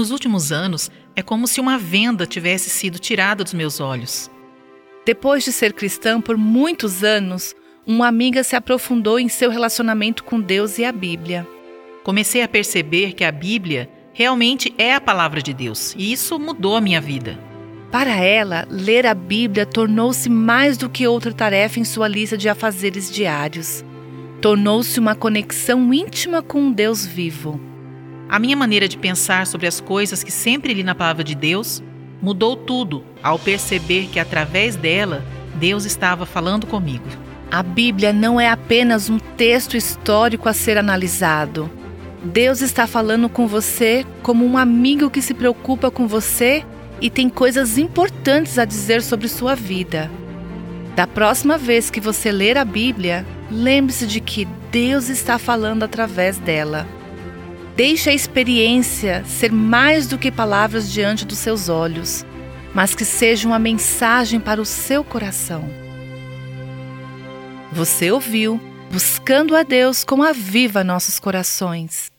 Nos últimos anos, é como se uma venda tivesse sido tirada dos meus olhos. Depois de ser cristã por muitos anos, uma amiga se aprofundou em seu relacionamento com Deus e a Bíblia. Comecei a perceber que a Bíblia realmente é a palavra de Deus, e isso mudou a minha vida. Para ela, ler a Bíblia tornou-se mais do que outra tarefa em sua lista de afazeres diários. Tornou-se uma conexão íntima com um Deus vivo. A minha maneira de pensar sobre as coisas que sempre li na palavra de Deus mudou tudo ao perceber que através dela Deus estava falando comigo. A Bíblia não é apenas um texto histórico a ser analisado. Deus está falando com você como um amigo que se preocupa com você e tem coisas importantes a dizer sobre sua vida. Da próxima vez que você ler a Bíblia, lembre-se de que Deus está falando através dela. Deixe a experiência ser mais do que palavras diante dos seus olhos, mas que seja uma mensagem para o seu coração. Você ouviu Buscando a Deus como aviva nossos corações.